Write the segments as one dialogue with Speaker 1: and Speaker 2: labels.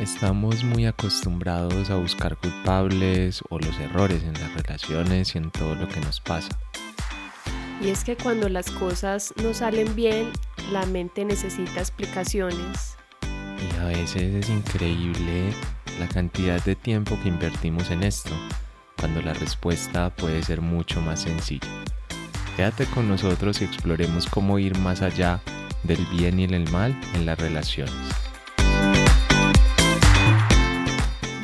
Speaker 1: Estamos muy acostumbrados a buscar culpables o los errores en las relaciones y en todo lo que nos pasa.
Speaker 2: Y es que cuando las cosas no salen bien, la mente necesita explicaciones.
Speaker 1: Y a veces es increíble la cantidad de tiempo que invertimos en esto, cuando la respuesta puede ser mucho más sencilla. Quédate con nosotros y exploremos cómo ir más allá del bien y el mal en las relaciones.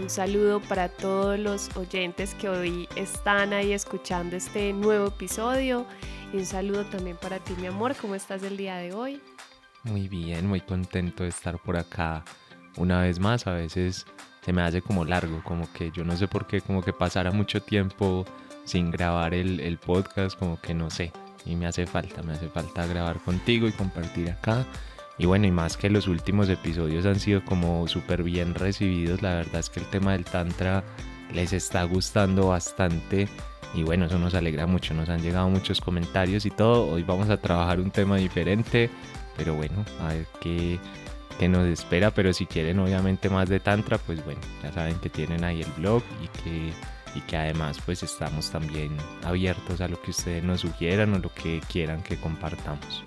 Speaker 2: Un saludo para todos los oyentes que hoy están ahí escuchando este nuevo episodio. Y un saludo también para ti, mi amor. ¿Cómo estás el día de hoy?
Speaker 1: Muy bien, muy contento de estar por acá una vez más. A veces se me hace como largo, como que yo no sé por qué, como que pasara mucho tiempo sin grabar el, el podcast, como que no sé. Y me hace falta, me hace falta grabar contigo y compartir acá. Y bueno, y más que los últimos episodios han sido como súper bien recibidos, la verdad es que el tema del Tantra les está gustando bastante. Y bueno, eso nos alegra mucho, nos han llegado muchos comentarios y todo. Hoy vamos a trabajar un tema diferente, pero bueno, a ver qué, qué nos espera. Pero si quieren obviamente más de Tantra, pues bueno, ya saben que tienen ahí el blog y que, y que además pues estamos también abiertos a lo que ustedes nos sugieran o lo que quieran que compartamos.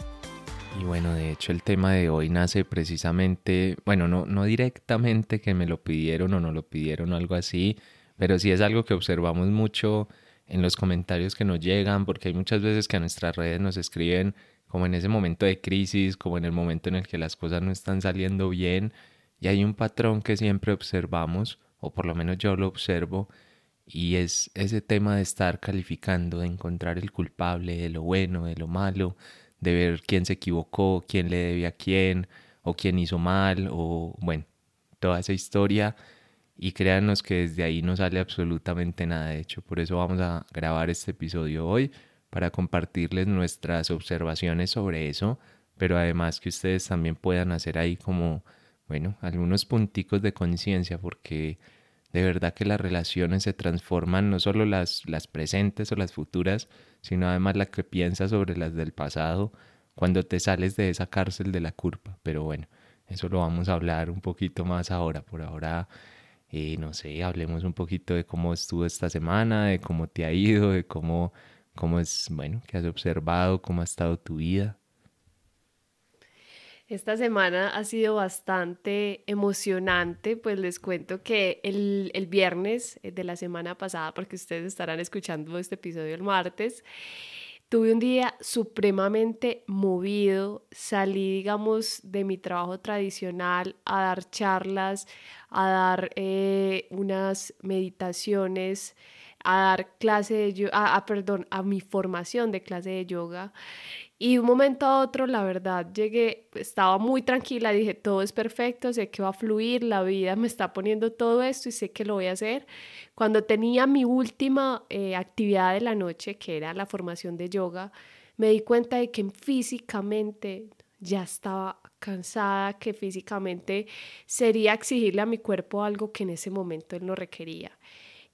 Speaker 1: Y bueno, de hecho el tema de hoy nace precisamente, bueno, no, no directamente que me lo pidieron o no lo pidieron o algo así, pero sí es algo que observamos mucho en los comentarios que nos llegan, porque hay muchas veces que a nuestras redes nos escriben como en ese momento de crisis, como en el momento en el que las cosas no están saliendo bien, y hay un patrón que siempre observamos, o por lo menos yo lo observo, y es ese tema de estar calificando, de encontrar el culpable de lo bueno, de lo malo, de ver quién se equivocó, quién le debe a quién, o quién hizo mal, o bueno, toda esa historia. Y créanos que desde ahí no sale absolutamente nada. De hecho, por eso vamos a grabar este episodio hoy, para compartirles nuestras observaciones sobre eso, pero además que ustedes también puedan hacer ahí como, bueno, algunos punticos de conciencia, porque de verdad que las relaciones se transforman, no solo las, las presentes o las futuras, sino además la que piensas sobre las del pasado cuando te sales de esa cárcel de la culpa. Pero bueno, eso lo vamos a hablar un poquito más ahora. Por ahora, eh, no sé, hablemos un poquito de cómo estuvo esta semana, de cómo te ha ido, de cómo, cómo es, bueno, qué has observado, cómo ha estado tu vida.
Speaker 2: Esta semana ha sido bastante emocionante, pues les cuento que el, el, viernes de la semana pasada, porque ustedes estarán escuchando este episodio el martes, tuve un día supremamente movido, salí, digamos, de mi trabajo tradicional a dar charlas, a dar eh, unas meditaciones, a dar clase de yoga, perdón, a mi formación de clase de yoga. Y de un momento a otro, la verdad, llegué, estaba muy tranquila, dije, todo es perfecto, sé que va a fluir, la vida me está poniendo todo esto y sé que lo voy a hacer. Cuando tenía mi última eh, actividad de la noche, que era la formación de yoga, me di cuenta de que físicamente ya estaba cansada, que físicamente sería exigirle a mi cuerpo algo que en ese momento él no requería.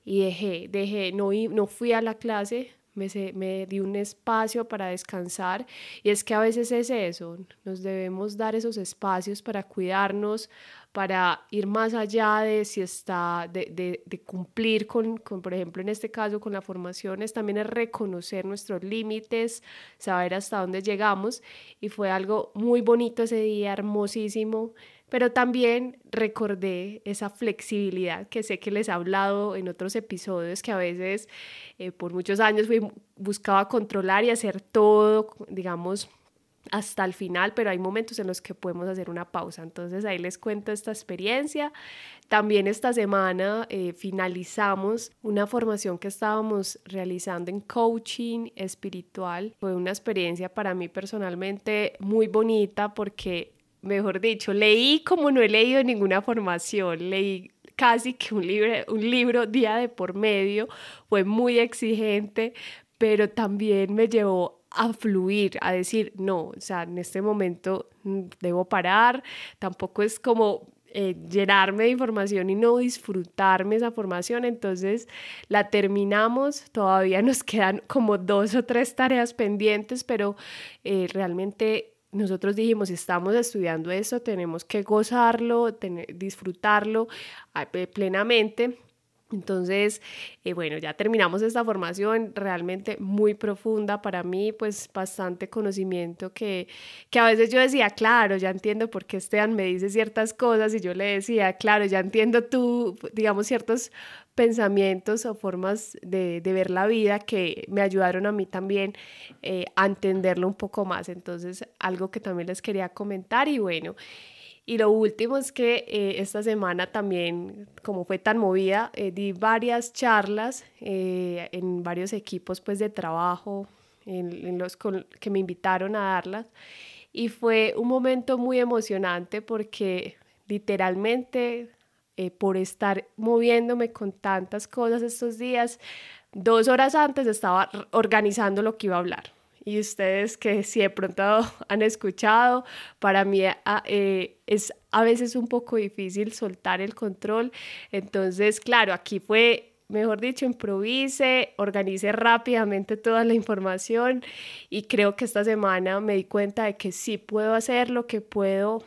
Speaker 2: Y dejé, dejé, no, no fui a la clase, me, di un espacio para descansar. Y es que a veces es eso, nos debemos dar esos espacios para cuidarnos, para ir más allá de si está, de, de, cumplir con, con, por ejemplo, en este caso con la formación, es también reconocer nuestros límites, saber hasta dónde llegamos. Y fue algo muy bonito ese día, hermosísimo pero también recordé esa flexibilidad que sé que les he hablado en otros episodios, que a veces eh, por muchos años buscaba controlar y hacer todo, digamos, hasta el final, pero hay momentos en los que podemos hacer una pausa. Entonces ahí les cuento esta experiencia. También esta semana eh, finalizamos una formación que estábamos realizando en coaching espiritual. Fue una experiencia para mí personalmente muy bonita porque mejor dicho, leí como no he leído ninguna formación, leí casi que un libro, un libro día de por medio, fue muy exigente, pero también me llevó a fluir, a decir, no, o sea, en este momento mm, debo parar, tampoco es como eh, llenarme de información y no disfrutarme esa formación, entonces la terminamos, todavía nos quedan como dos o tres tareas pendientes, pero eh, realmente nosotros dijimos, estamos estudiando eso, tenemos que gozarlo, disfrutarlo ah, plenamente. Entonces, eh, bueno, ya terminamos esta formación realmente muy profunda para mí, pues bastante conocimiento que, que a veces yo decía, claro, ya entiendo por qué Esteban me dice ciertas cosas y yo le decía, claro, ya entiendo tú, digamos, ciertos pensamientos o formas de, de ver la vida que me ayudaron a mí también eh, a entenderlo un poco más. Entonces, algo que también les quería comentar y bueno. Y lo último es que eh, esta semana también, como fue tan movida, eh, di varias charlas en varios equipos pues, de trabajo en, los que me invitaron a darlas. Y fue un momento muy emocionante porque literalmente por estar moviéndome con tantas cosas estos días, dos horas antes estaba organizando lo que iba a hablar y ustedes que si de pronto han escuchado, para mí ah, eh, es a veces un poco difícil soltar el control. Entonces, claro, aquí fue, mejor dicho, improvise, organice rápidamente toda la información y creo que esta semana me di cuenta de que sí puedo hacerlo, que puedo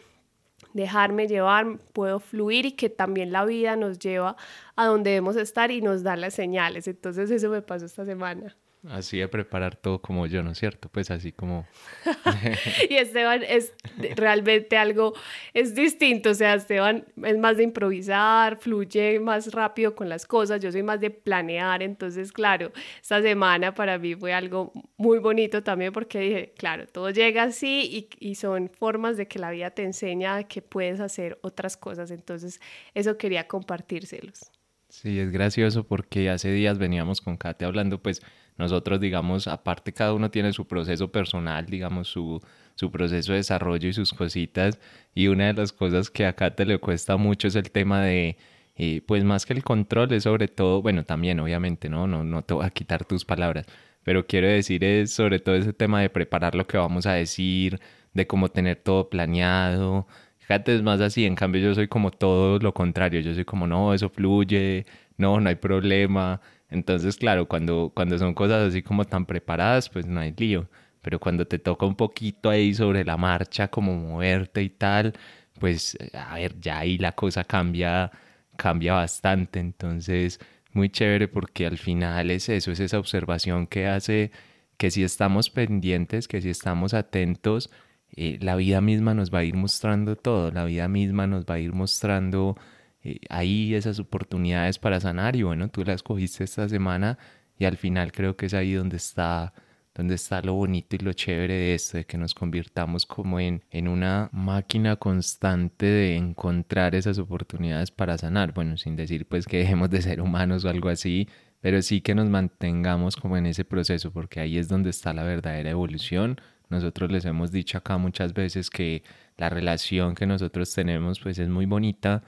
Speaker 2: dejarme llevar, puedo fluir y que también la vida nos lleva a donde debemos estar y nos da las señales. Entonces eso me pasó esta semana.
Speaker 1: Así de preparar todo como yo, ¿no es cierto? Pues así como...
Speaker 2: y Esteban es realmente algo, es distinto, o sea, Esteban es más de improvisar, fluye más rápido con las cosas, yo soy más de planear, entonces, claro, esta semana para mí fue algo muy bonito también porque dije, claro, todo llega así y, y son formas de que la vida te enseña que puedes hacer otras cosas, entonces eso quería compartírselos.
Speaker 1: Sí, es gracioso porque hace días veníamos con Kate hablando, pues nosotros, digamos, aparte cada uno tiene su proceso personal, digamos, su, su proceso de desarrollo y sus cositas. Y una de las cosas que acá te le cuesta mucho es el tema de, eh, pues más que el control, es sobre todo, bueno, también obviamente, ¿no? No, no te voy a quitar tus palabras, pero quiero decir es sobre todo ese tema de preparar lo que vamos a decir, de cómo tener todo planeado. Fíjate, es más así, en cambio yo soy como todo lo contrario, yo soy como, no, eso fluye, no, no hay problema. Entonces, claro, cuando, cuando son cosas así como tan preparadas, pues no hay lío. Pero cuando te toca un poquito ahí sobre la marcha, como moverte y tal, pues a ver, ya ahí la cosa cambia, cambia bastante. Entonces, muy chévere porque al final es eso, es esa observación que hace que si estamos pendientes, que si estamos atentos, eh, la vida misma nos va a ir mostrando todo, la vida misma nos va a ir mostrando eh, ahí esas oportunidades para sanar y bueno, tú las cogiste esta semana y al final creo que es ahí donde está donde está lo bonito y lo chévere de esto, de que nos convirtamos como en, en una máquina constante de encontrar esas oportunidades para sanar. Bueno, sin decir pues que dejemos de ser humanos o algo así, pero sí que nos mantengamos como en ese proceso, porque ahí es donde está la verdadera evolución. Nosotros les hemos dicho acá muchas veces que la relación que nosotros tenemos pues es muy bonita,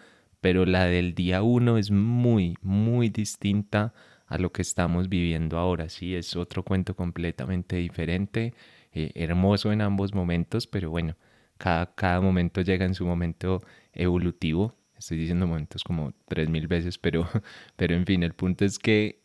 Speaker 1: pero la del día uno es muy, muy distinta a lo que estamos viviendo ahora. Sí, es otro cuento completamente diferente, eh, hermoso en ambos momentos, pero bueno, cada, cada momento llega en su momento evolutivo. Estoy diciendo momentos como tres mil veces, pero, pero en fin, el punto es que,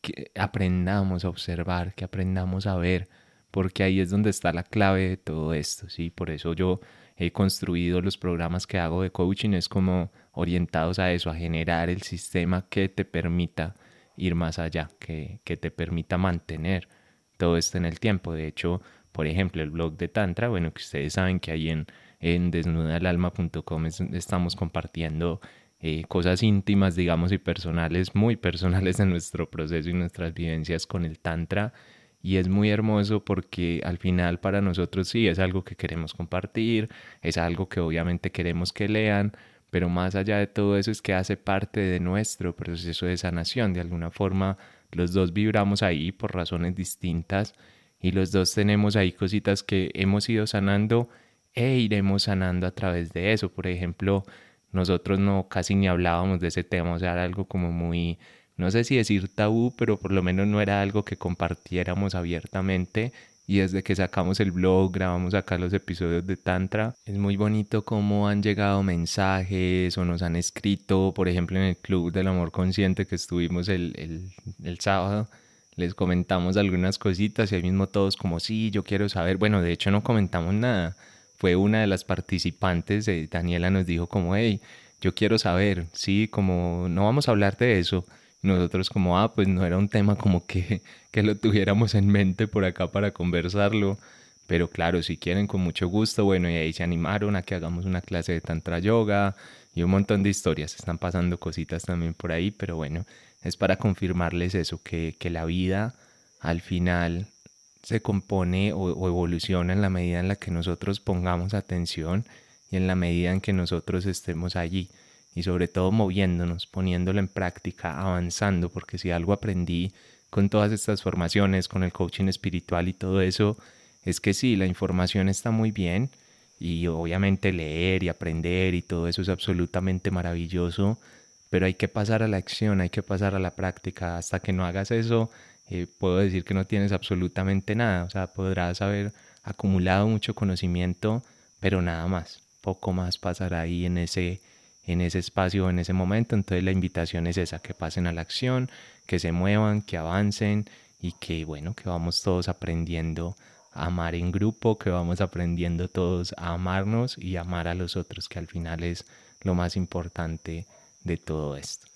Speaker 1: que aprendamos a observar, que aprendamos a ver, porque ahí es donde está la clave de todo esto, ¿sí? Por eso yo he construido los programas que hago de coaching, es como orientados a eso, a generar el sistema que te permita ir más allá, que, que te permita mantener todo esto en el tiempo. De hecho, por ejemplo, el blog de Tantra, bueno, que ustedes saben que ahí en, en desnudalalma.com estamos compartiendo eh, cosas íntimas, digamos, y personales, muy personales de nuestro proceso y nuestras vivencias con el Tantra. Y es muy hermoso porque al final para nosotros sí es algo que queremos compartir, es algo que obviamente queremos que lean, pero más allá de todo eso es que hace parte de nuestro proceso de sanación. De alguna forma, los dos vibramos ahí por razones distintas y los dos tenemos ahí cositas que hemos ido sanando e iremos sanando a través de eso. Por ejemplo, nosotros no casi ni hablábamos de ese tema, o sea, era algo como muy, no sé si decir tabú, pero por lo menos no era algo que compartiéramos abiertamente. Y desde que sacamos el blog, grabamos acá los episodios de Tantra, es muy bonito cómo han llegado mensajes o nos han escrito, por ejemplo, en el Club del Amor Consciente que estuvimos el, el, el sábado les comentamos algunas cositas y ahí mismo todos como, sí, yo quiero saber. Bueno, de hecho no comentamos nada. Fue una de las participantes, de Daniela nos dijo como, hey, yo quiero saber, sí, como no vamos a hablar de eso. Nosotros como, ah, pues no era un tema como que, que lo tuviéramos en mente por acá para conversarlo. Pero claro, si quieren, con mucho gusto, bueno, y ahí se animaron a que hagamos una clase de tantra yoga y un montón de historias. Están pasando cositas también por ahí, pero bueno, es para confirmarles eso, que, la vida al final se compone o, o, evoluciona en la medida en la que nosotros pongamos atención y en la medida en que nosotros estemos allí y sobre todo moviéndonos, poniéndolo en práctica, avanzando, porque si algo aprendí con todas estas formaciones, con el coaching espiritual y todo eso, es que sí, la información está muy bien y obviamente leer y aprender y todo eso es absolutamente maravilloso, pero hay que pasar a la acción, hay que pasar a la práctica. Hasta que no hagas eso, eh, puedo decir que no tienes absolutamente nada. O sea, podrás haber acumulado mucho conocimiento, pero nada más. Poco más pasará ahí en ese, en ese espacio, en ese momento. Entonces la invitación es esa, que pasen a la acción, que se muevan, que avancen y que, bueno, que vamos todos aprendiendo a amar en grupo, que vamos aprendiendo todos a amarnos y amar a los otros, que al final es lo más importante de todo esto.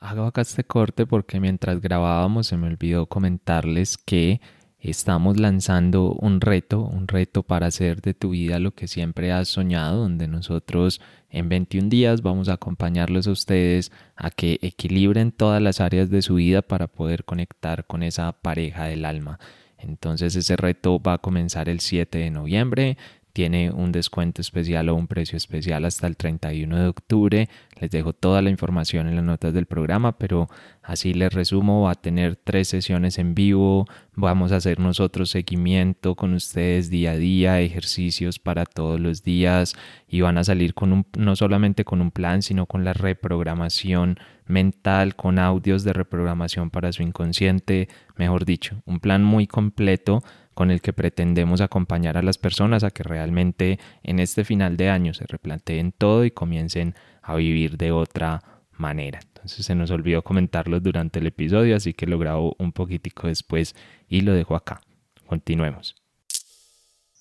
Speaker 1: Hago acá este corte porque mientras grabábamos se me olvidó comentarles que estamos lanzando un reto, un reto para hacer de tu vida lo que siempre has soñado, donde nosotros en 21 días vamos a acompañarlos a ustedes a que equilibren todas las áreas de su vida para poder conectar con esa pareja del alma. Entonces ese reto va a comenzar el 7 de noviembre tiene un descuento especial o un precio especial hasta el 31 de octubre. Les dejo toda la información en las notas del programa, pero así les resumo, va a tener tres sesiones en vivo, vamos a hacer nosotros seguimiento con ustedes día a día, ejercicios para todos los días y van a salir con un, no solamente con un plan, sino con la reprogramación mental, con audios de reprogramación para su inconsciente, mejor dicho, un plan muy completo con el que pretendemos acompañar a las personas a que realmente en este final de año se replanteen todo y comiencen a vivir de otra manera. Entonces se nos olvidó comentarlo durante el episodio, así que lo grabo un poquitico después y lo dejo acá. Continuemos.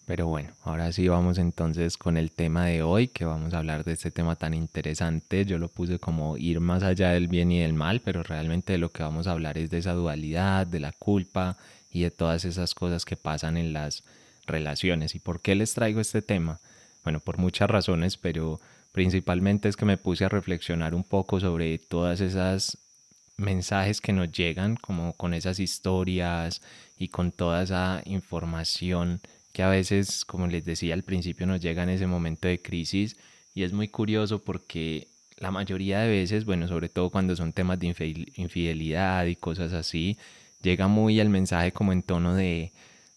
Speaker 1: Pero bueno, ahora sí vamos entonces con el tema de hoy, que vamos a hablar de este tema tan interesante. Yo lo puse como ir más allá del bien y del mal, pero realmente de lo que vamos a hablar es de esa dualidad, de la culpa y de todas esas cosas que pasan en las relaciones. ¿Y por qué les traigo este tema? Bueno, por muchas razones, pero principalmente es que me puse a reflexionar un poco sobre todas esas mensajes que nos llegan, como con esas historias y con toda esa información que a veces, como les decía al principio, nos llega en ese momento de crisis y es muy curioso porque la mayoría de veces, bueno, sobre todo cuando son temas de infidelidad y cosas así, llega muy el mensaje como en tono de,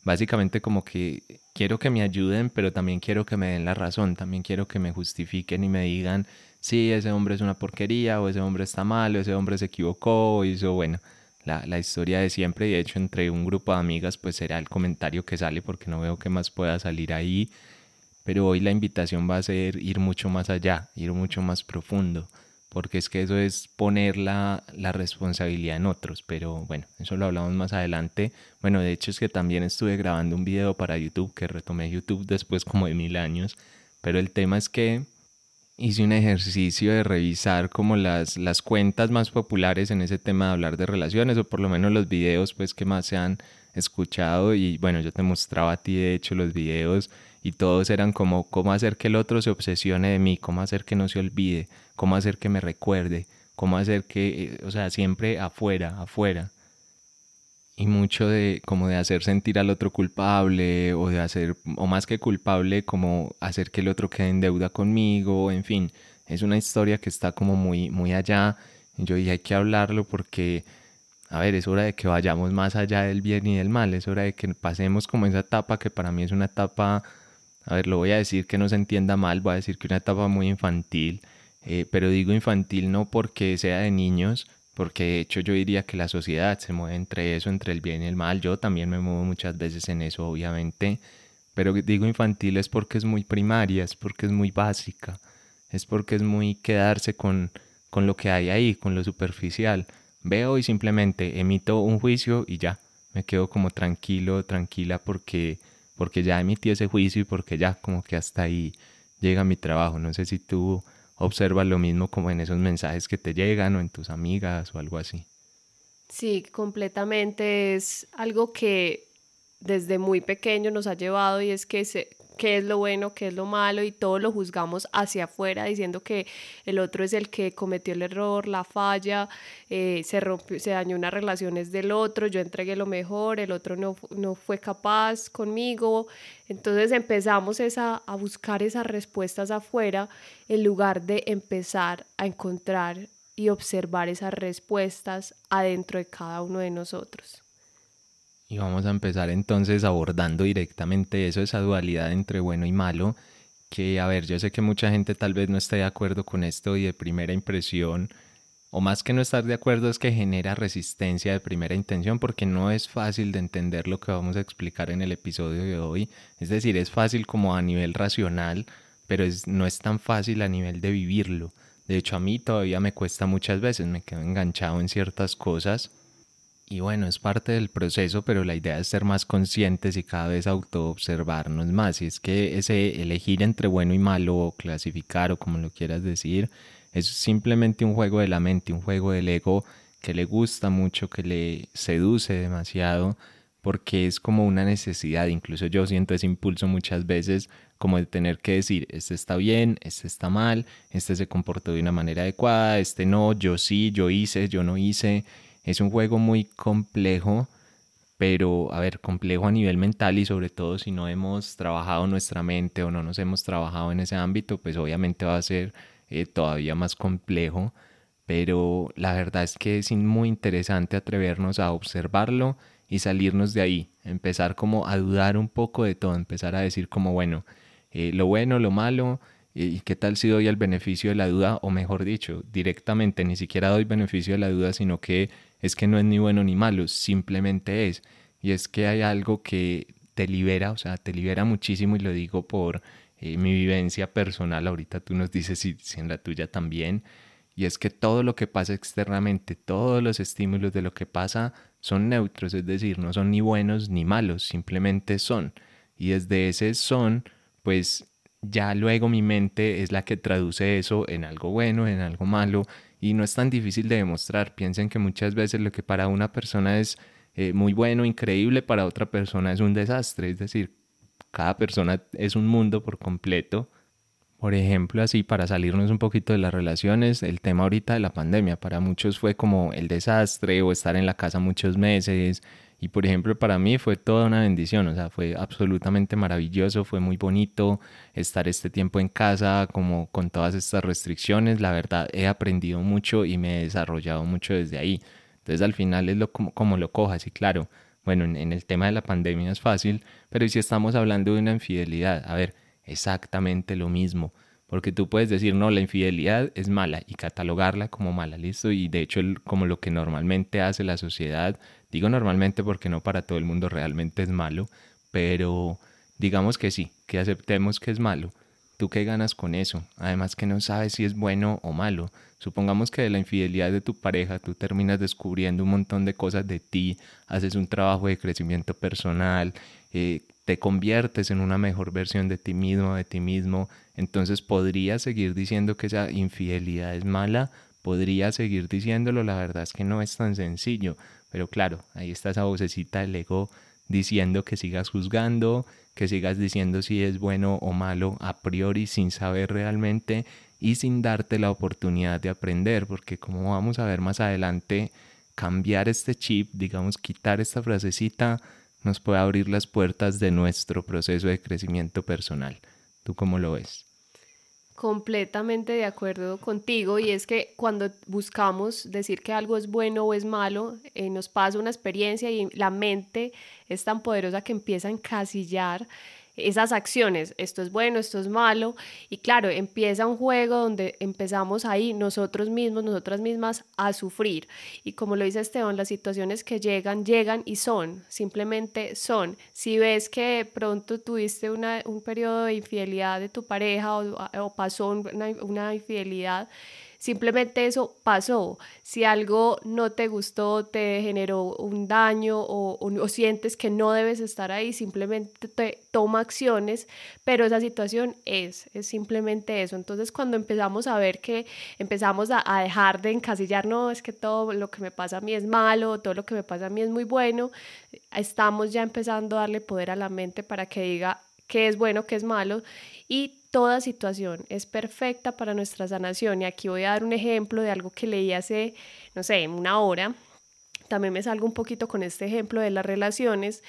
Speaker 1: básicamente como que quiero que me ayuden, pero también quiero que me den la razón, también quiero que me justifiquen y me digan, sí, ese hombre es una porquería, o ese hombre está mal, o ese hombre se equivocó, o hizo, bueno, la, la historia de siempre, y de hecho entre un grupo de amigas, pues será el comentario que sale, porque no veo qué más pueda salir ahí, pero hoy la invitación va a ser ir mucho más allá, ir mucho más profundo porque es que eso es poner la, responsabilidad en otros, pero bueno, eso lo hablamos más adelante. Bueno, de hecho es que también estuve grabando un video para YouTube, que retomé YouTube después como de mil años, pero el tema es que hice un ejercicio de revisar como las, las cuentas más populares en ese tema de hablar de relaciones, o por lo menos los videos pues que más se han escuchado, y bueno, yo te mostraba a ti de hecho los videos y todos eran como cómo hacer que el otro se obsesione de mí, cómo hacer que no se olvide, cómo hacer que me recuerde, cómo hacer que, eh, o sea, siempre afuera, afuera. Y mucho de como de hacer sentir al otro culpable o de hacer, o más que culpable, como hacer que el otro quede en deuda conmigo, en fin, es una historia que está como muy, muy allá. Y yo dije, hay que hablarlo porque, a ver, es hora de que vayamos más allá del bien y del mal, es hora de que pasemos como esa etapa que para mí es una etapa a ver, lo voy a decir que no se entienda mal, voy a decir que una etapa muy infantil, eh, pero digo infantil no porque sea de niños, porque de hecho yo diría que la sociedad se mueve entre eso, entre el bien y el mal, yo también me muevo muchas veces en eso, obviamente, pero digo infantil es porque es muy primaria, es porque es muy básica, es porque es muy quedarse con, con lo que hay ahí, con lo superficial. Veo y simplemente emito un juicio y ya, me quedo como tranquilo, tranquila porque, porque ya emití ese juicio y porque ya como que hasta ahí llega mi trabajo. No sé si tú observas lo mismo como en esos mensajes que te llegan o en tus amigas o algo así.
Speaker 2: Sí, completamente. Es algo que desde muy pequeño nos ha llevado y es que se, qué es lo bueno, qué es lo malo y todo lo juzgamos hacia afuera diciendo que el otro es el que cometió el error, la falla, eh, se rompió, se dañó una relación es del otro, yo entregué lo mejor, el otro no, no fue capaz conmigo. Entonces empezamos esa, a buscar esas respuestas afuera en lugar de empezar a encontrar y observar esas respuestas adentro de cada uno de nosotros.
Speaker 1: Y vamos a empezar entonces abordando directamente eso, esa dualidad entre bueno y malo, que a ver, yo sé que mucha gente tal vez no esté de acuerdo con esto y de primera impresión, o más que no estar de acuerdo es que genera resistencia de primera intención porque no es fácil de entender lo que vamos a explicar en el episodio de hoy, es decir, es fácil como a nivel racional, pero es, no es tan fácil a nivel de vivirlo. De hecho, a mí todavía me cuesta muchas veces, me quedo enganchado en ciertas cosas y bueno, es parte del proceso, pero la idea es ser más conscientes y cada vez autoobservarnos más. Y es que ese elegir entre bueno y malo o clasificar o como lo quieras decir, es simplemente un juego de la mente, un juego del ego que le gusta mucho, que le seduce demasiado, porque es como una necesidad. Incluso yo siento ese impulso muchas veces como de tener que decir, este está bien, este está mal, este se comportó de una manera adecuada, este no, yo sí, yo hice, yo no hice es un juego muy complejo, pero a ver, complejo a nivel mental y sobre todo si no hemos trabajado nuestra mente o no nos hemos trabajado en ese ámbito, pues obviamente va a ser eh, todavía más complejo. Pero la verdad es que es muy interesante atrevernos a observarlo y salirnos de ahí, empezar como a dudar un poco de todo, empezar a decir como, bueno, eh, lo bueno, lo malo, ¿Y qué tal si doy el beneficio de la duda? O mejor dicho, directamente ni siquiera doy beneficio de la duda, sino que es que no es ni bueno ni malo, simplemente es. Y es que hay algo que te libera, o sea, te libera muchísimo y lo digo por eh, mi vivencia personal. Ahorita tú nos dices si, en la tuya también. Y es que todo lo que pasa externamente, todos los estímulos de lo que pasa son neutros, es decir, no son ni buenos ni malos, simplemente son. Y desde ese son, pues ya luego mi mente es la que traduce eso en algo bueno, en algo malo, y no es tan difícil de demostrar. Piensen que muchas veces lo que para una persona es eh, muy bueno, increíble, para otra persona es un desastre. Es decir, cada persona es un mundo por completo. Por ejemplo, así para salirnos un poquito de las relaciones, el tema ahorita de la pandemia, para muchos fue como el desastre o estar en la casa muchos meses, y por ejemplo, para mí fue toda una bendición, o sea, fue absolutamente maravilloso, fue muy bonito estar este tiempo en casa, como con todas estas restricciones. La verdad, he aprendido mucho y me he desarrollado mucho desde ahí. Entonces, al final es lo, como, lo cojas, y claro, bueno, en, en el tema de la pandemia es fácil, pero si estamos hablando de una infidelidad, a ver, exactamente lo mismo porque tú puedes decir, no, la infidelidad es mala y catalogarla como mala, listo. Y de hecho, como lo que normalmente hace la sociedad, digo normalmente porque no para todo el mundo realmente es malo, pero digamos que sí, que aceptemos que es malo. ¿Tú qué ganas con eso? Además que no sabes si es bueno o malo. Supongamos que de la infidelidad de tu pareja tú terminas descubriendo un montón de cosas de ti, haces un trabajo de crecimiento personal, eh, te conviertes en una mejor versión de ti mismo, de ti mismo, entonces podría seguir diciendo que esa infidelidad es mala, podría seguir diciéndolo, la verdad es que no es tan sencillo, pero claro, ahí está esa vocecita del ego diciendo que sigas juzgando, que sigas diciendo si es bueno o malo a priori sin saber realmente y sin darte la oportunidad de aprender, porque como vamos a ver más adelante, cambiar este chip, digamos, quitar esta frasecita, nos puede abrir las puertas de nuestro proceso de crecimiento personal. ¿Tú cómo lo ves?
Speaker 2: Completamente de acuerdo contigo y es que cuando buscamos decir que algo es bueno o es malo, eh, nos pasa una experiencia y la mente es tan poderosa que empieza a encasillar esas acciones, esto es bueno, esto es malo, y claro, empieza un juego donde empezamos ahí nosotros mismos, nosotras mismas a sufrir. Y como lo dice Esteban, las situaciones que llegan, llegan y son, simplemente son. Si ves que pronto tuviste una, un periodo de infidelidad de tu pareja o, pasó una, una infidelidad, Simplemente eso pasó. Si algo no te gustó, te generó un daño o, sientes que no debes estar ahí, simplemente te toma acciones, pero esa situación es, es simplemente eso. Entonces cuando empezamos a ver que empezamos a, a dejar de encasillar, no, es que todo lo que me pasa a mí es malo, todo lo que me pasa a mí es muy bueno, estamos ya empezando a darle poder a la mente para que diga qué es bueno, qué es malo y toda situación es perfecta para nuestra sanación. Y aquí voy a dar un ejemplo de algo que leí hace, no sé, una hora. También me salgo un poquito con este ejemplo de las relaciones.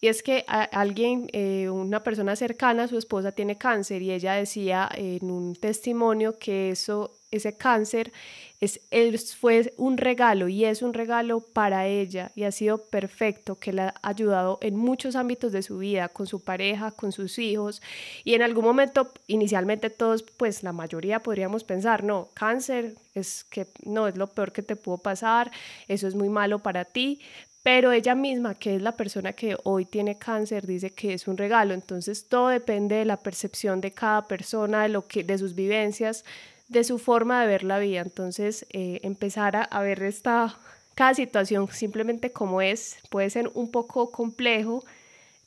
Speaker 2: Y es que alguien, eh, una persona cercana a su esposa tiene cáncer y ella decía en un testimonio que eso, ese cáncer es, fue un regalo y es un regalo para ella y ha sido perfecto, que le ha ayudado en muchos ámbitos de su vida, con su pareja, con sus hijos y en algún momento, inicialmente todos, pues la mayoría podríamos pensar, no, cáncer es que no es lo peor que te pudo pasar, eso es muy malo para ti, pero ella misma, que es la persona que hoy tiene cáncer, dice que es un regalo. Entonces todo depende de la percepción de cada persona, de lo que, de sus vivencias, de su forma de ver la vida. Entonces, eh, empezar a, ver esta, cada situación simplemente como es, puede ser un poco complejo.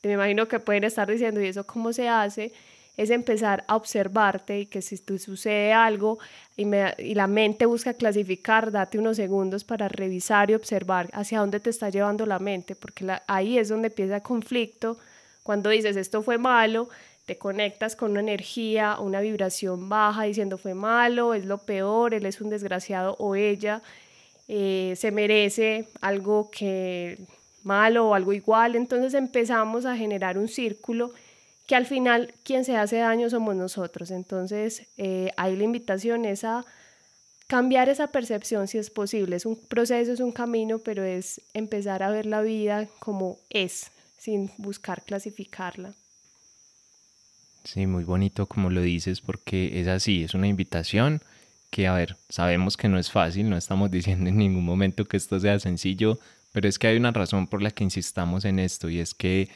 Speaker 2: Me imagino que pueden estar diciendo, ¿y eso cómo se hace? Es empezar a observarte y que si tú sucede algo y, y la mente busca clasificar, date unos segundos para revisar y observar hacia dónde te está llevando la mente, porque ahí es donde empieza el conflicto. Cuando dices esto fue malo, te conectas con una energía, una vibración baja diciendo fue malo, es lo peor, él es un desgraciado o ella eh, se merece algo que malo o algo igual. Entonces empezamos a generar un círculo que al final quien se hace daño somos nosotros. Entonces eh, ahí la invitación es a cambiar esa percepción si es posible. Es un proceso, es un camino, pero es empezar a ver la vida como es, sin buscar clasificarla.
Speaker 1: Sí, muy bonito como lo dices, porque es así, es una invitación que, a ver, sabemos que no es fácil, no estamos diciendo en ningún momento que esto sea sencillo, pero es que hay una razón por la que insistamos en esto y es que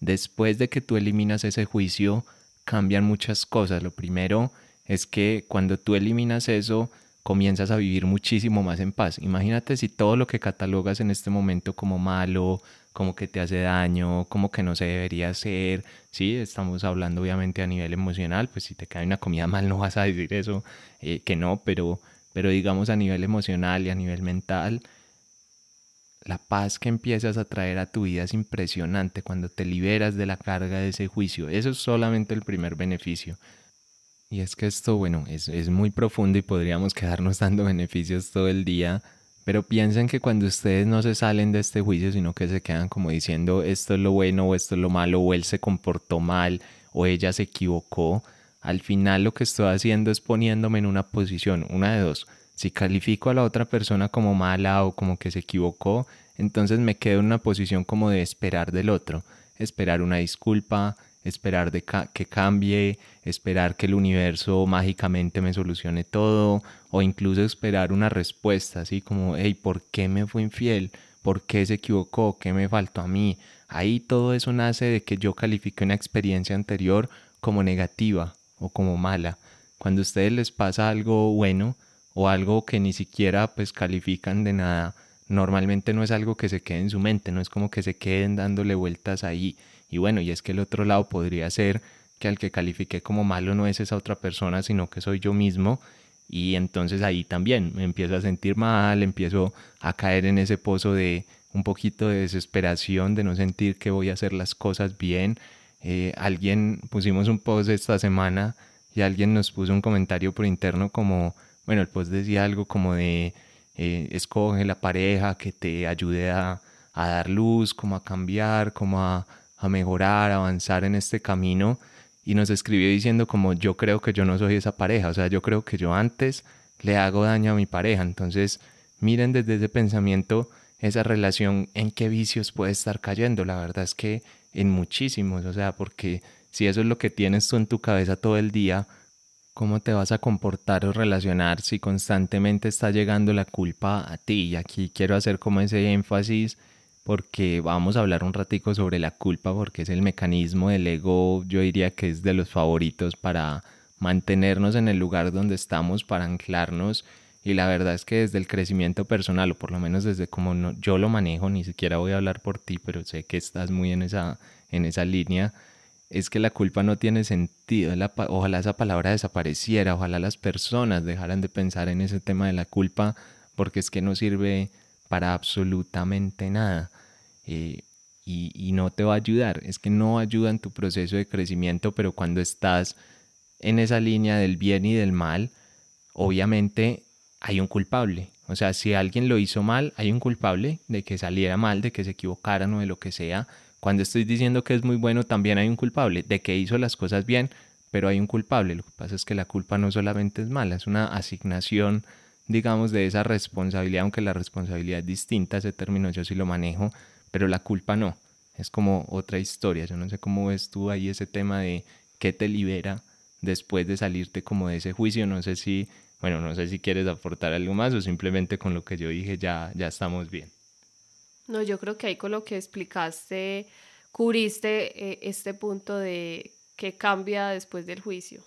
Speaker 1: después de que tú eliminas ese juicio, cambian muchas cosas. Lo primero es que cuando tú eliminas eso, comienzas a vivir muchísimo más en paz. Imagínate si todo lo que catalogas en este momento como malo, como que te hace daño, como que no se debería hacer, sí, estamos hablando obviamente a nivel emocional, pues si te cae una comida mal no vas a decir eso, eh, que no, pero, pero digamos a nivel emocional y a nivel mental, la paz que empiezas a traer a tu vida es impresionante cuando te liberas de la carga de ese juicio. Eso es solamente el primer beneficio. Y es que esto, bueno, es, es muy profundo y podríamos quedarnos dando beneficios todo el día, pero piensen que cuando ustedes no se salen de este juicio, sino que se quedan como diciendo esto es lo bueno o esto es lo malo, o él se comportó mal o ella se equivocó, al final lo que estoy haciendo es poniéndome en una posición, una de dos. Si califico a la otra persona como mala o como que se equivocó, entonces me quedo en una posición como de esperar del otro, esperar una disculpa, esperar de que cambie, esperar que el universo mágicamente me solucione todo, o incluso esperar una respuesta, así como, hey, ¿por qué me fue infiel? ¿Por qué se equivocó? ¿Qué me faltó a mí? Ahí todo eso nace de que yo califique una experiencia anterior como negativa o como mala. Cuando a ustedes les pasa algo bueno o algo que ni siquiera pues califican de nada, normalmente no es algo que se quede en su mente, no es como que se queden dándole vueltas ahí y bueno, y es que el otro lado podría ser que al que califique como malo no es esa otra persona, sino que soy yo mismo. Y entonces ahí también me empiezo a sentir mal, empiezo a caer en ese pozo de un poquito de desesperación, de no sentir que voy a hacer las cosas bien. Eh, alguien pusimos un post esta semana y alguien nos puso un comentario por interno como, bueno, el post decía algo como de, eh, escoge la pareja que te ayude a, a dar luz, como a cambiar, como a, a mejorar, a avanzar en este camino. Y nos escribió diciendo como yo creo que yo no soy esa pareja, o sea, yo creo que yo antes le hago daño a mi pareja, entonces miren desde ese pensamiento esa relación en qué vicios puede estar cayendo, la verdad es que en muchísimos, o sea, porque si eso es lo que tienes tú en tu cabeza todo el día, ¿cómo te vas a comportar o relacionar si constantemente está llegando la culpa a ti? Y aquí quiero hacer como ese énfasis porque vamos a hablar un ratico sobre la culpa porque es el mecanismo del ego, yo diría que es de los favoritos para mantenernos en el lugar donde estamos, para anclarnos y la verdad es que desde el crecimiento personal, o por lo menos desde como yo lo manejo, ni siquiera voy a hablar por ti, pero sé que estás muy en esa, en esa línea, es que la culpa no tiene sentido. ojalá esa palabra desapareciera, ojalá las personas dejaran de pensar en ese tema de la culpa, porque es que no sirve para absolutamente nada. Eh, y, y no te va a ayudar, es que no ayuda en tu proceso de crecimiento, pero cuando estás en esa línea del bien y del mal, obviamente hay un culpable. O sea, si alguien lo hizo mal, hay un culpable de que saliera mal, de que se equivocaran o de lo que sea. Cuando estoy diciendo que es muy bueno, también hay un culpable, de que hizo las cosas bien, pero hay un culpable. Lo que pasa es que la culpa no solamente es mala, es una asignación, digamos, de esa responsabilidad, aunque la responsabilidad es distinta, ese término yo sí lo manejo, pero la culpa no. Es como otra historia. Yo no sé cómo ves tú ahí ese tema de qué te libera después de salirte como de ese juicio. No sé si bueno, no sé si quieres aportar algo más o simplemente con lo que yo dije ya, ya estamos bien.
Speaker 2: No, yo creo que ahí con lo que explicaste, cubriste eh, este punto de qué cambia después del juicio.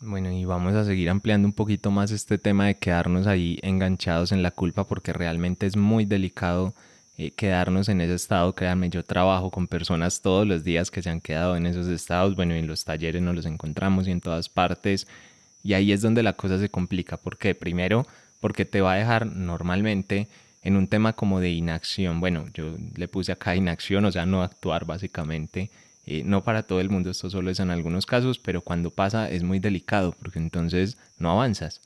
Speaker 1: Bueno, y vamos a seguir ampliando un poquito más este tema de quedarnos ahí enganchados en la culpa porque realmente es muy delicado eh, quedarnos en ese estado. Créanme, yo trabajo con personas todos los días que se han quedado en esos estados. Bueno, en los talleres nos los encontramos y en todas partes. Y ahí es donde la cosa se complica. ¿Por qué? Primero, porque te va a dejar normalmente en un tema como de inacción. Bueno, yo le puse acá inacción, o sea, no actuar básicamente. Eh, no para todo el mundo, esto solo es en algunos casos, pero cuando pasa es muy delicado porque entonces no avanzas.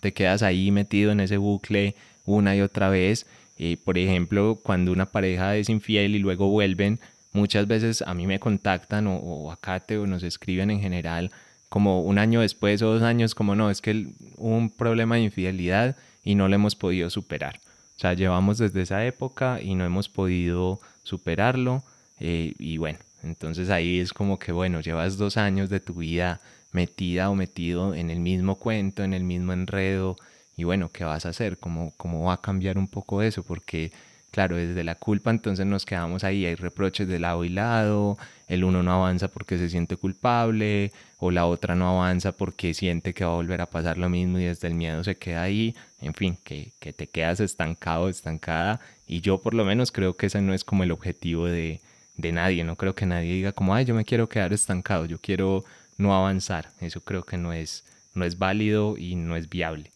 Speaker 1: Te quedas ahí metido en ese bucle una y otra vez. Eh, por ejemplo, cuando una pareja es infiel y luego vuelven, muchas veces a mí me contactan o, o te o nos escriben en general como un año después o dos años, como no, es que hubo un problema de infidelidad y no lo hemos podido superar. O sea, llevamos desde esa época y no hemos podido superarlo. Eh, y bueno, entonces ahí es como que, bueno, llevas dos años de tu vida metida o metido en el mismo cuento, en el mismo enredo. Y bueno, ¿qué vas a hacer? ¿Cómo, cómo va a cambiar un poco eso? Porque claro, desde la culpa entonces nos quedamos ahí, hay reproches de lado y lado, el uno no avanza porque se siente culpable o la otra no avanza porque siente que va a volver a pasar lo mismo y desde el miedo se queda ahí, en fin, que, que te quedas estancado, estancada y yo por lo menos creo que ese no es como el objetivo de, de nadie, no creo que nadie diga como, ay, yo me quiero quedar estancado, yo quiero no avanzar, eso creo que no es, no es válido y no es viable.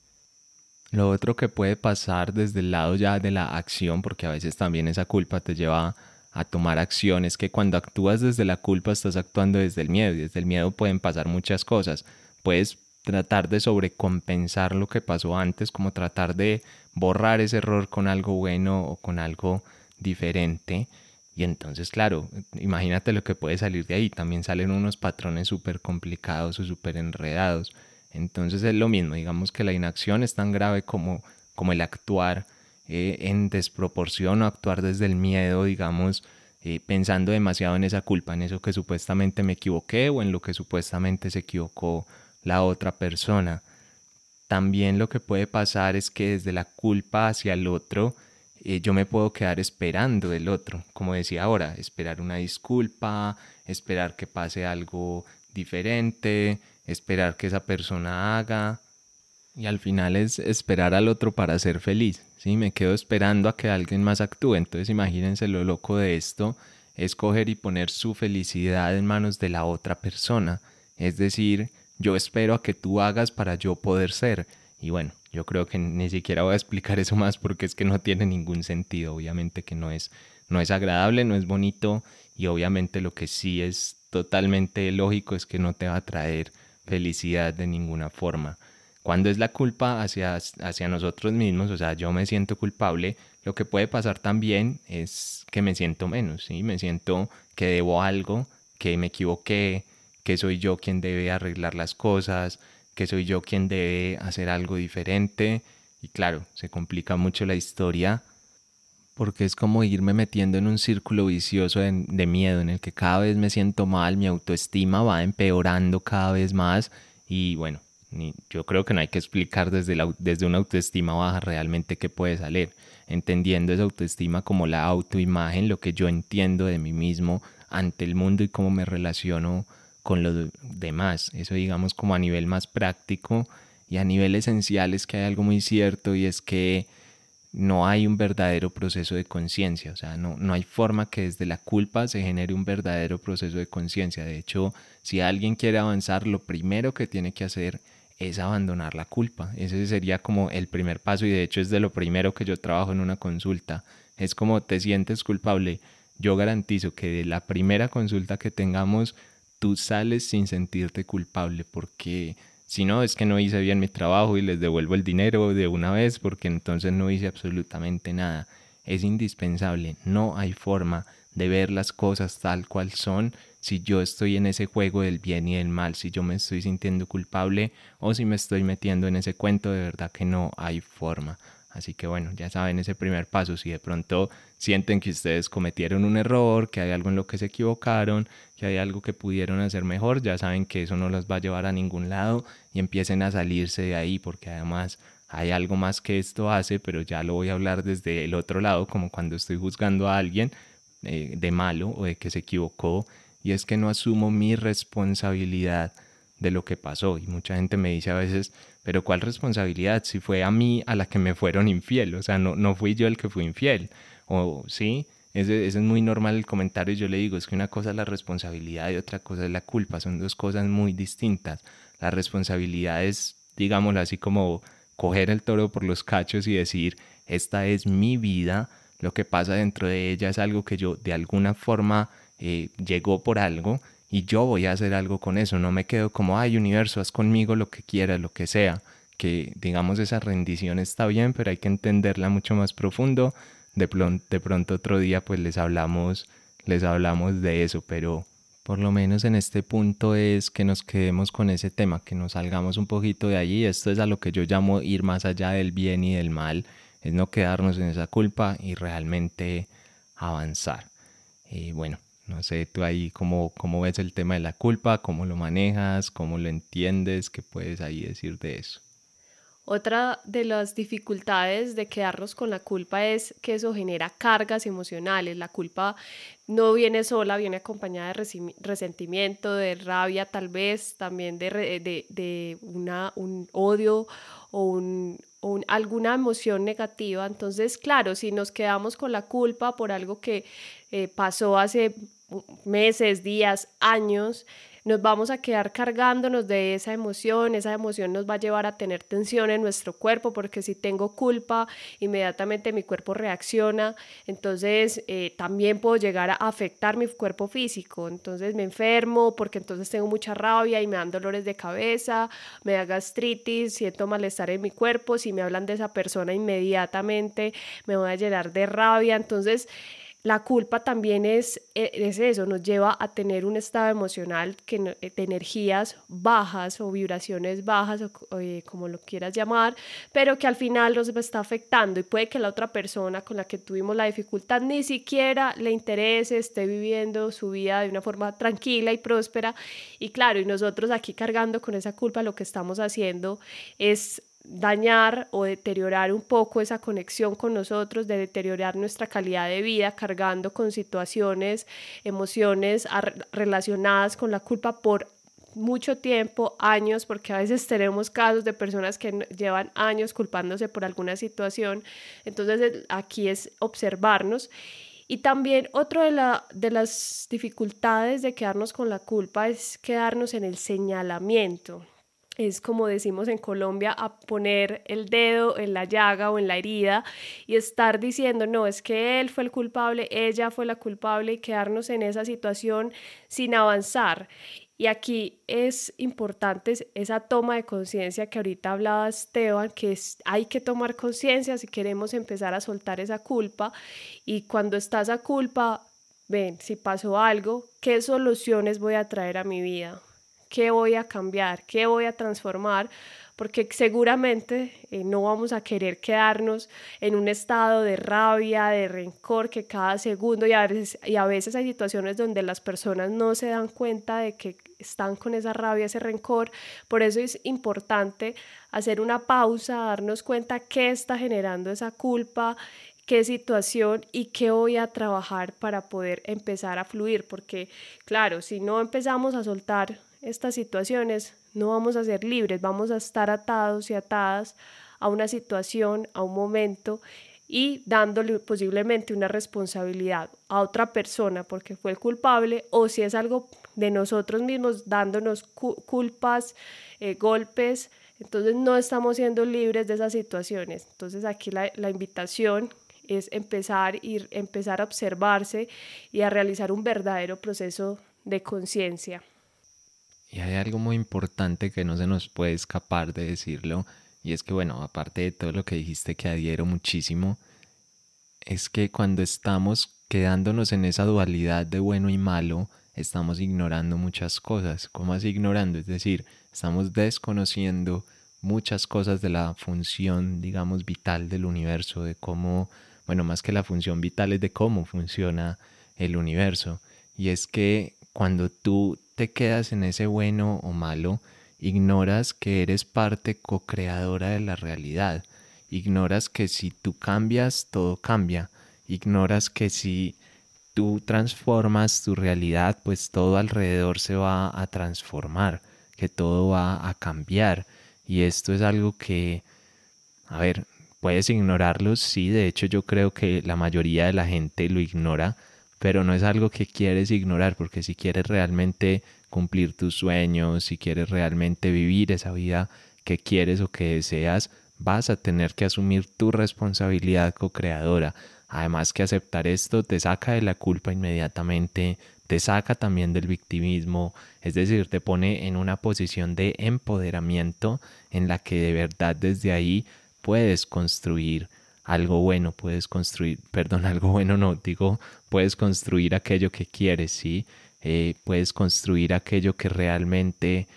Speaker 1: Lo otro que puede pasar desde el lado ya de la acción, porque a veces también esa culpa te lleva a tomar acción, es que cuando actúas desde la culpa estás actuando desde el miedo y desde el miedo pueden pasar muchas cosas. Puedes tratar de sobrecompensar lo que pasó antes, como tratar de borrar ese error con algo bueno o con algo diferente. Y entonces, claro, imagínate lo que puede salir de ahí. También salen unos patrones súper complicados o súper enredados. Entonces es lo mismo, digamos que la inacción es tan grave como, como el actuar eh, en desproporción o actuar desde el miedo, digamos, eh, pensando demasiado en esa culpa, en eso que supuestamente me equivoqué o en lo que supuestamente se equivocó la otra persona. También lo que puede pasar es que desde la culpa hacia el otro, eh, yo me puedo quedar esperando del otro, como decía ahora, esperar una disculpa, esperar que pase algo diferente, esperar que esa persona haga y al final es esperar al otro para ser feliz. ¿sí? Me quedo esperando a que alguien más actúe. Entonces imagínense lo loco de esto, es coger y poner su felicidad en manos de la otra persona. Es decir, yo espero a que tú hagas para yo poder ser. Y bueno, yo creo que ni siquiera voy a explicar eso más porque es que no tiene ningún sentido. Obviamente que no es, no es agradable, no es bonito y obviamente lo que sí es totalmente lógico es que no te va a traer felicidad de ninguna forma. Cuando es la culpa hacia, hacia nosotros mismos, o sea, yo me siento culpable, lo que puede pasar también es que me siento menos, ¿sí? Me siento que debo algo, que me equivoqué, que soy yo quien debe arreglar las cosas, que soy yo quien debe hacer algo diferente. Y claro, se complica mucho la historia porque es como irme metiendo en un círculo vicioso de, miedo en el que cada vez me siento mal, mi autoestima va empeorando cada vez más y bueno, yo creo que no hay que explicar desde, desde una autoestima baja realmente qué puede salir, entendiendo esa autoestima como la autoimagen, lo que yo entiendo de mí mismo ante el mundo y cómo me relaciono con los demás. Eso digamos como a nivel más práctico y a nivel esencial es que hay algo muy cierto y es que no hay un verdadero proceso de conciencia, o sea, no, no hay forma que desde la culpa se genere un verdadero proceso de conciencia. De hecho, si alguien quiere avanzar, lo primero que tiene que hacer es abandonar la culpa. Ese sería como el primer paso y de hecho es de lo primero que yo trabajo en una consulta. Es como te sientes culpable. Yo garantizo que de la primera consulta que tengamos, tú sales sin sentirte culpable porque si no es que no hice bien mi trabajo y les devuelvo el dinero de una vez porque entonces no hice absolutamente nada. Es indispensable, no hay forma de ver las cosas tal cual son si yo estoy en ese juego del bien y del mal, si yo me estoy sintiendo culpable o si me estoy metiendo en ese cuento, de verdad que no hay forma. Así que bueno, ya saben ese primer paso, si de pronto sienten que ustedes cometieron un error, que hay algo en lo que se equivocaron, que hay algo que pudieron hacer mejor, ya saben que eso no los va a llevar a ningún lado y empiecen a salirse de ahí porque además hay algo más que esto hace, pero ya lo voy a hablar desde el otro lado, como cuando estoy juzgando a alguien eh, de malo o de que se equivocó. Y es que no asumo mi responsabilidad de lo que pasó. Y mucha gente me dice a veces, pero ¿cuál responsabilidad? Si fue a mí a la que me fueron infiel, o sea, no, no fui yo el que fui infiel. O sí, ese, es muy normal el comentario. Yo le digo, es que una cosa es la responsabilidad y otra cosa es la culpa. Son dos cosas muy distintas. La responsabilidad es, digámoslo así, como coger el toro por los cachos y decir, esta es mi vida, lo que pasa dentro de ella es algo que yo de alguna forma eh, llegó por algo y yo voy a hacer algo con eso. No me quedo como, ay, universo, haz conmigo lo que quieras, lo que sea. Que digamos esa rendición está bien, pero hay que entenderla mucho más profundo. De, de pronto otro día pues les hablamos, les hablamos de eso, pero por lo menos en este punto es que nos quedemos con ese tema, que nos salgamos un poquito de allí. Esto es a lo que yo llamo ir más allá del bien y del mal, es no quedarnos en esa culpa y realmente avanzar. Y bueno, no sé, tú ahí cómo, cómo ves el tema de la culpa, cómo lo manejas, cómo lo entiendes, qué puedes ahí decir de eso.
Speaker 2: Otra de las dificultades de quedarnos con la culpa es que eso genera cargas emocionales. La culpa no viene sola, viene acompañada de resentimiento, de rabia tal vez, también de, de, de una, un odio o, un, alguna emoción negativa. Entonces, claro, si nos quedamos con la culpa por algo que eh, pasó hace meses, días, años, nos vamos a quedar cargándonos de esa emoción, esa emoción nos va a llevar a tener tensión en nuestro cuerpo, porque si tengo culpa, inmediatamente mi cuerpo reacciona, entonces eh, también puedo llegar a afectar mi cuerpo físico, entonces me enfermo porque entonces tengo mucha rabia y me dan dolores de cabeza, me da gastritis, siento malestar en mi cuerpo, si me hablan de esa persona inmediatamente me voy a llenar de rabia, entonces la culpa también es, e, es eso, nos lleva a tener un estado emocional que, eh, de energías bajas o vibraciones bajas, o, eh, como lo quieras llamar, pero que al final nos está afectando y puede que la otra persona con la que tuvimos la dificultad ni siquiera le interese, esté viviendo su vida de una forma tranquila y próspera. Y claro, y nosotros aquí cargando con esa culpa, lo que estamos haciendo es dañar o deteriorar un poco esa conexión con nosotros, de deteriorar nuestra calidad de vida, cargando con situaciones, emociones relacionadas con la culpa por mucho tiempo, años, porque a veces tenemos casos de personas que llevan años culpándose por alguna situación. Entonces aquí es observarnos. Y también otra de, la, de las dificultades de quedarnos con la culpa es quedarnos en el señalamiento es como decimos en Colombia, a poner el dedo en la llaga o en la herida y estar diciendo, no, es que él fue el culpable, ella fue la culpable y quedarnos en esa situación sin avanzar. Y aquí es importante esa toma de conciencia que ahorita hablaba Esteban, que es, hay que tomar conciencia si queremos empezar a soltar esa culpa. Y cuando está esa culpa, ven, si pasó algo, ¿qué soluciones voy a traer a mi vida? Qué voy a cambiar, qué voy a transformar porque seguramente eh, no vamos a querer quedarnos en un estado de rabia, de rencor, que cada segundo y a, veces, y a veces hay situaciones donde las personas no se dan cuenta de que están con esa rabia, ese rencor. Por eso es importante hacer una pausa, darnos cuenta qué está generando esa culpa, qué situación y qué voy a trabajar para poder empezar a fluir, porque claro, si no empezamos a soltar estas situaciones, no vamos a ser libres, vamos a estar atados y atadas a una situación, a un momento y dándole posiblemente una responsabilidad a otra persona porque fue el culpable o si es algo de nosotros mismos dándonos culpas, eh, golpes, entonces no estamos siendo libres de esas situaciones. Entonces aquí la, la invitación es empezar, ir, empezar a observarse y a realizar un verdadero proceso de conciencia.
Speaker 1: Y hay algo muy importante que no se nos puede escapar de decirlo, y es que, bueno, aparte de todo lo que dijiste que adhiero muchísimo, es que cuando estamos quedándonos en esa dualidad de bueno y malo, estamos ignorando muchas cosas. ¿Cómo así ignorando? Es decir, estamos desconociendo muchas cosas de la función, digamos, vital del universo, de cómo, bueno, más que la función vital es de cómo funciona el universo. Y es que cuando tú te quedas en ese bueno o malo, ignoras que eres parte co-creadora de la realidad. Ignoras que si tú cambias, todo cambia. Ignoras que si tú transformas tu realidad, pues todo alrededor se va a transformar, que todo va a cambiar. Y esto es algo que, a ver, puedes ignorarlo, sí, de hecho yo creo que la mayoría de la gente lo ignora, pero no es algo que quieres ignorar, porque si quieres realmente cumplir tus sueños, si quieres realmente vivir esa vida que quieres o que deseas, vas a tener que asumir tu responsabilidad co-creadora. Además que aceptar esto te saca de la culpa inmediatamente, te saca también del victimismo, es decir, te pone en una posición de empoderamiento en la que de verdad desde ahí puedes construir algo bueno, puedes construir, perdón, algo bueno no, digo, puedes construir aquello que quieres, ¿sí? Eh, puedes construir aquello que realmente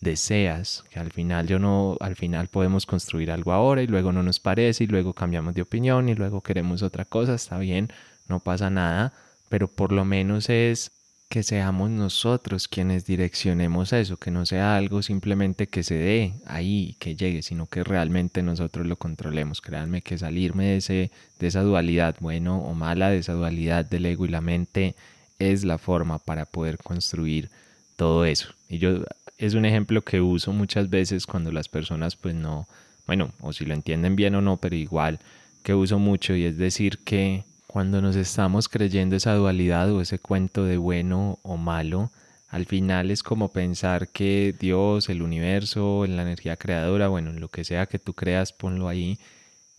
Speaker 1: deseas, que al final yo no, al final podemos construir algo ahora y luego no nos parece y luego cambiamos de opinión y luego queremos otra cosa, está bien, no pasa nada, pero por lo menos es que seamos nosotros quienes direccionemos eso, que no sea algo simplemente que se dé ahí, que llegue, sino que realmente nosotros lo controlemos. Créanme que salirme de, ese, de esa dualidad, bueno o mala, de esa dualidad del ego y la mente, es la forma para poder construir todo eso. Y yo es un ejemplo que uso muchas veces cuando las personas pues no, bueno, o si lo entienden bien o no, pero igual que uso mucho y es decir que cuando nos estamos creyendo esa dualidad o ese cuento de bueno o malo, al final es como pensar que Dios, el universo, la energía creadora, bueno, en lo que sea que tú creas, ponlo ahí,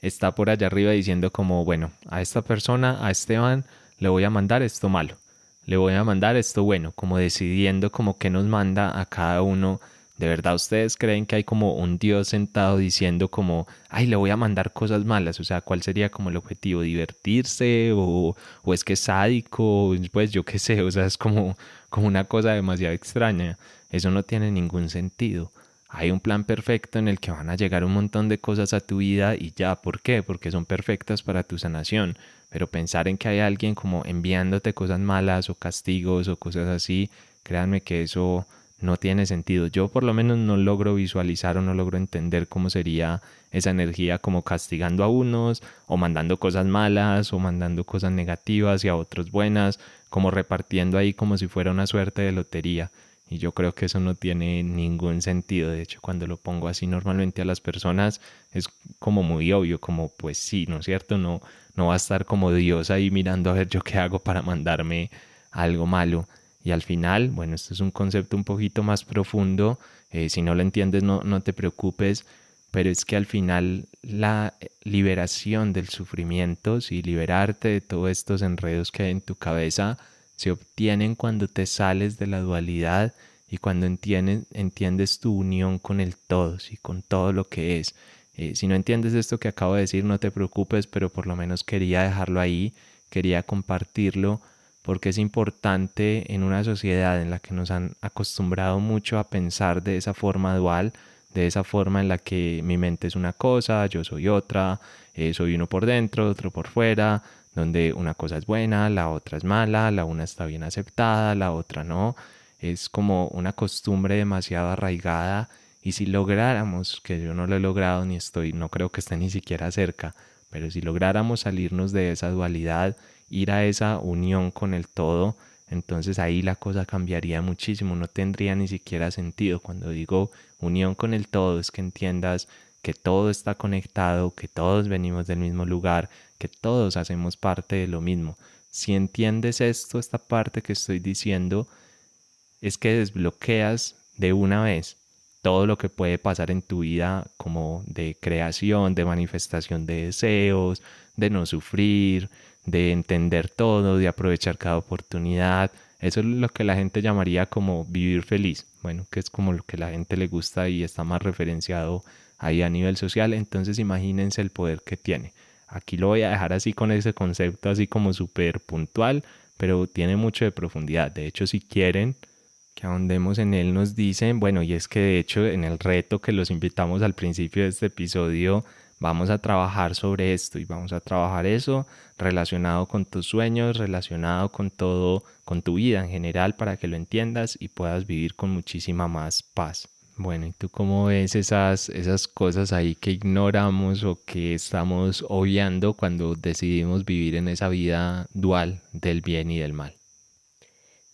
Speaker 1: está por allá arriba diciendo como, bueno, a esta persona, a Esteban, le voy a mandar esto malo, le voy a mandar esto bueno, como decidiendo como que nos manda a cada uno ¿De verdad ustedes creen que hay como un Dios sentado diciendo como, ay, le voy a mandar cosas malas? O sea, ¿cuál sería como el objetivo? ¿Divertirse? ¿O, o es que es sádico? Pues yo qué sé, o sea, es como, como una cosa demasiado extraña. Eso no tiene ningún sentido. Hay un plan perfecto en el que van a llegar un montón de cosas a tu vida y ya, ¿por qué? Porque son perfectas para tu sanación. Pero pensar en que hay alguien como enviándote cosas malas o castigos o cosas así, créanme que eso no tiene sentido. Yo por lo menos no logro visualizar o no logro entender cómo sería esa energía como castigando a unos o mandando cosas malas o mandando cosas negativas y a otros buenas, como repartiendo ahí como si fuera una suerte de lotería. Y yo creo que eso no tiene ningún sentido. De hecho, cuando lo pongo así normalmente a las personas es como muy obvio, como pues sí, ¿no es cierto? No, no va a estar como Dios ahí mirando a ver yo qué hago para mandarme algo malo. Y al final, bueno, esto es un concepto un poquito más profundo, eh, si no lo entiendes no, no te preocupes, pero es que al final la liberación del sufrimiento, si liberarte de todos estos enredos que hay en tu cabeza, se obtienen cuando te sales de la dualidad y cuando entiendes, entiendes tu unión con el todo, y con todo lo que es. Eh, si no entiendes esto que acabo de decir, no te preocupes, pero por lo menos quería dejarlo ahí, quería compartirlo porque es importante en una sociedad en la que nos han acostumbrado mucho a pensar de esa forma dual, de esa forma en la que mi mente es una cosa, yo soy otra, eh, soy uno por dentro, otro por fuera, donde una cosa es buena, la otra es mala, la una está bien aceptada, la otra no. Es como una costumbre demasiado arraigada y si lográramos, que yo no lo he logrado ni estoy, no creo que esté ni siquiera cerca, pero si lográramos salirnos de esa dualidad, ir a esa unión con el todo, entonces ahí la cosa cambiaría muchísimo, no tendría ni siquiera sentido. Cuando digo unión con el todo es que entiendas que todo está conectado, que todos venimos del mismo lugar, que todos hacemos parte de lo mismo. Si entiendes esto, esta parte que estoy diciendo, es que desbloqueas de una vez todo lo que puede pasar en tu vida como de creación, de manifestación de deseos, de no sufrir, de entender todo, de aprovechar cada oportunidad. Eso es lo que la gente llamaría como vivir feliz. Bueno, que es como lo que la gente le gusta y está más referenciado ahí a nivel social. Entonces imagínense el poder que tiene. Aquí lo voy a dejar así con ese concepto así como súper puntual, pero tiene mucho de profundidad. De hecho, si quieren que ahondemos en él, nos dicen, bueno, y es que de hecho en el reto que los invitamos al principio de este episodio, vamos a trabajar sobre esto y vamos a trabajar eso relacionado con tus sueños, relacionado con todo, con tu vida en general para que lo entiendas y puedas vivir con muchísima más paz. Bueno, ¿y tú cómo ves esas, esas cosas ahí que ignoramos o que estamos obviando cuando decidimos vivir en esa vida dual del bien y del mal?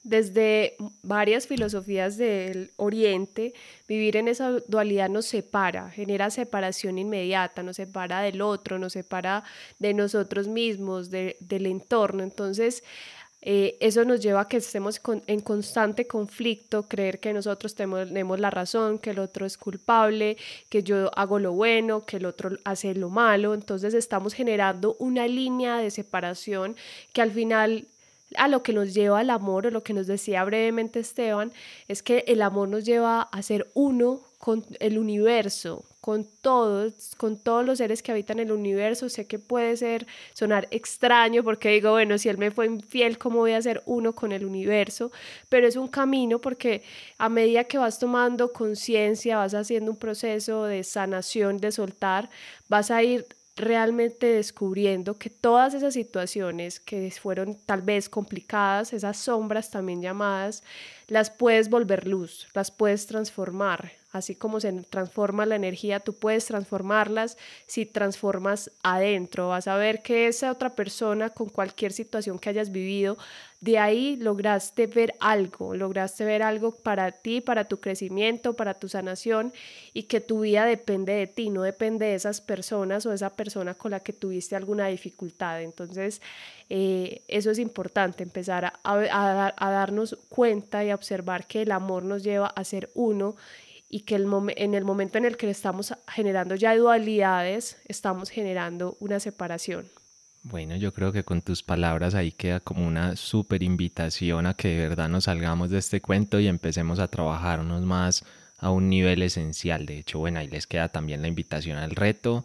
Speaker 2: Desde varias filosofías del Oriente, vivir en esa dualidad nos separa, genera separación inmediata, nos separa del otro, nos separa de nosotros mismos, del entorno. Entonces, eh, eso nos lleva a que estemos en constante conflicto, creer que nosotros tenemos la razón, que el otro es culpable, que yo hago lo bueno, que el otro hace lo malo. Entonces estamos generando una línea de separación que al final a lo que nos lleva al amor, o lo que nos decía brevemente Esteban, es que el amor nos lleva a ser uno con el universo, con todos, con todos los seres que habitan el universo. Sé que puede ser sonar extraño porque digo, bueno, si él me fue infiel, ¿cómo voy a ser uno con el universo? Pero es un camino porque a medida que vas tomando conciencia, vas haciendo un proceso de sanación, de soltar, vas a ir realmente descubriendo que todas esas situaciones que fueron tal vez complicadas, esas sombras también llamadas, las puedes volver luz, las puedes transformar. Así como se transforma la energía, tú puedes transformarlas si transformas adentro. Vas a ver que esa otra persona con cualquier situación que hayas vivido, de ahí lograste ver algo, lograste ver algo para ti, para tu crecimiento, para tu sanación y que tu vida depende de ti, no depende de esas personas o esa persona con la que tuviste alguna dificultad. Entonces, eh, eso es importante, empezar a, a darnos cuenta y observar que el amor nos lleva a ser uno y que en el momento en el que estamos generando ya dualidades, estamos generando una separación.
Speaker 1: Bueno, yo creo que con tus palabras ahí queda como una súper invitación a que de verdad nos salgamos de este cuento y empecemos a trabajarnos más a un nivel esencial. De hecho, bueno, ahí les queda también la invitación al reto.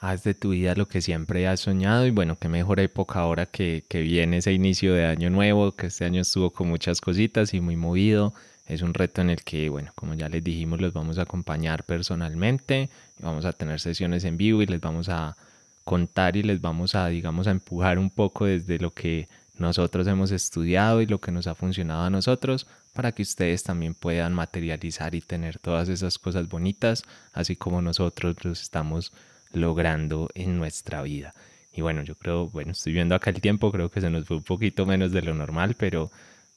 Speaker 1: Haz de tu vida lo que siempre has soñado y bueno, qué mejor época ahora que, que viene ese inicio de año nuevo, que este año estuvo con muchas cositas y muy movido. Es un reto en el que, bueno, como ya les dijimos, los vamos a acompañar personalmente, vamos a tener sesiones en vivo y les vamos a contar y les vamos a, digamos, a empujar un poco desde lo que nosotros hemos estudiado y lo que nos ha funcionado a nosotros para que ustedes también puedan materializar y tener todas esas cosas bonitas, así como nosotros los estamos logrando en nuestra vida. Y bueno, yo creo, bueno, estoy viendo acá el tiempo, creo que se nos fue un poquito menos de lo normal, pero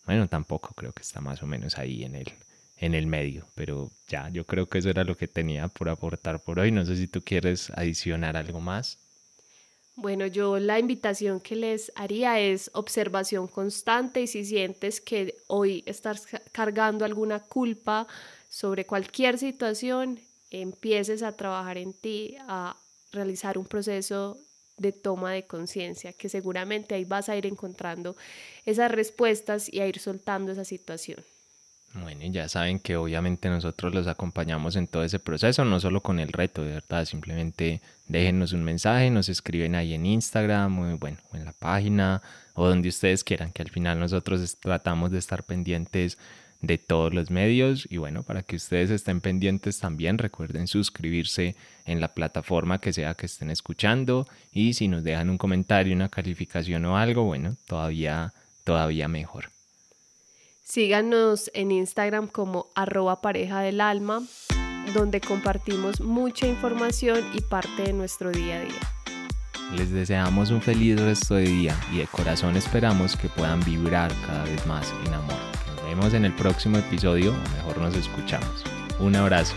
Speaker 1: bueno, tampoco creo que está más o menos ahí en el, en el medio, pero ya, yo creo que eso era lo que tenía por aportar por hoy. No sé si tú quieres adicionar algo más.
Speaker 2: Bueno, yo la invitación que les haría es observación constante y si sientes que hoy estás cargando alguna culpa sobre cualquier situación, empieces a trabajar en ti, a realizar un proceso de toma de conciencia, que seguramente ahí vas a ir encontrando esas respuestas y a ir soltando esa situación.
Speaker 1: Bueno, ya saben que obviamente nosotros los acompañamos en todo ese proceso, no solo con el reto, de verdad, simplemente déjenos un mensaje, nos escriben ahí en Instagram, o, bueno, en la página o donde ustedes quieran, que al final nosotros tratamos de estar pendientes de todos los medios y bueno, para que ustedes estén pendientes también, recuerden suscribirse en la plataforma que sea que estén escuchando y si nos dejan un comentario, una calificación o algo, bueno, todavía, todavía mejor.
Speaker 2: Síganos en Instagram como arroba pareja del alma, donde compartimos mucha información y parte de nuestro día a día.
Speaker 1: Les deseamos un feliz resto de día y de corazón esperamos que puedan vibrar cada vez más en amor. Vemos en el próximo episodio o mejor nos escuchamos. Un abrazo.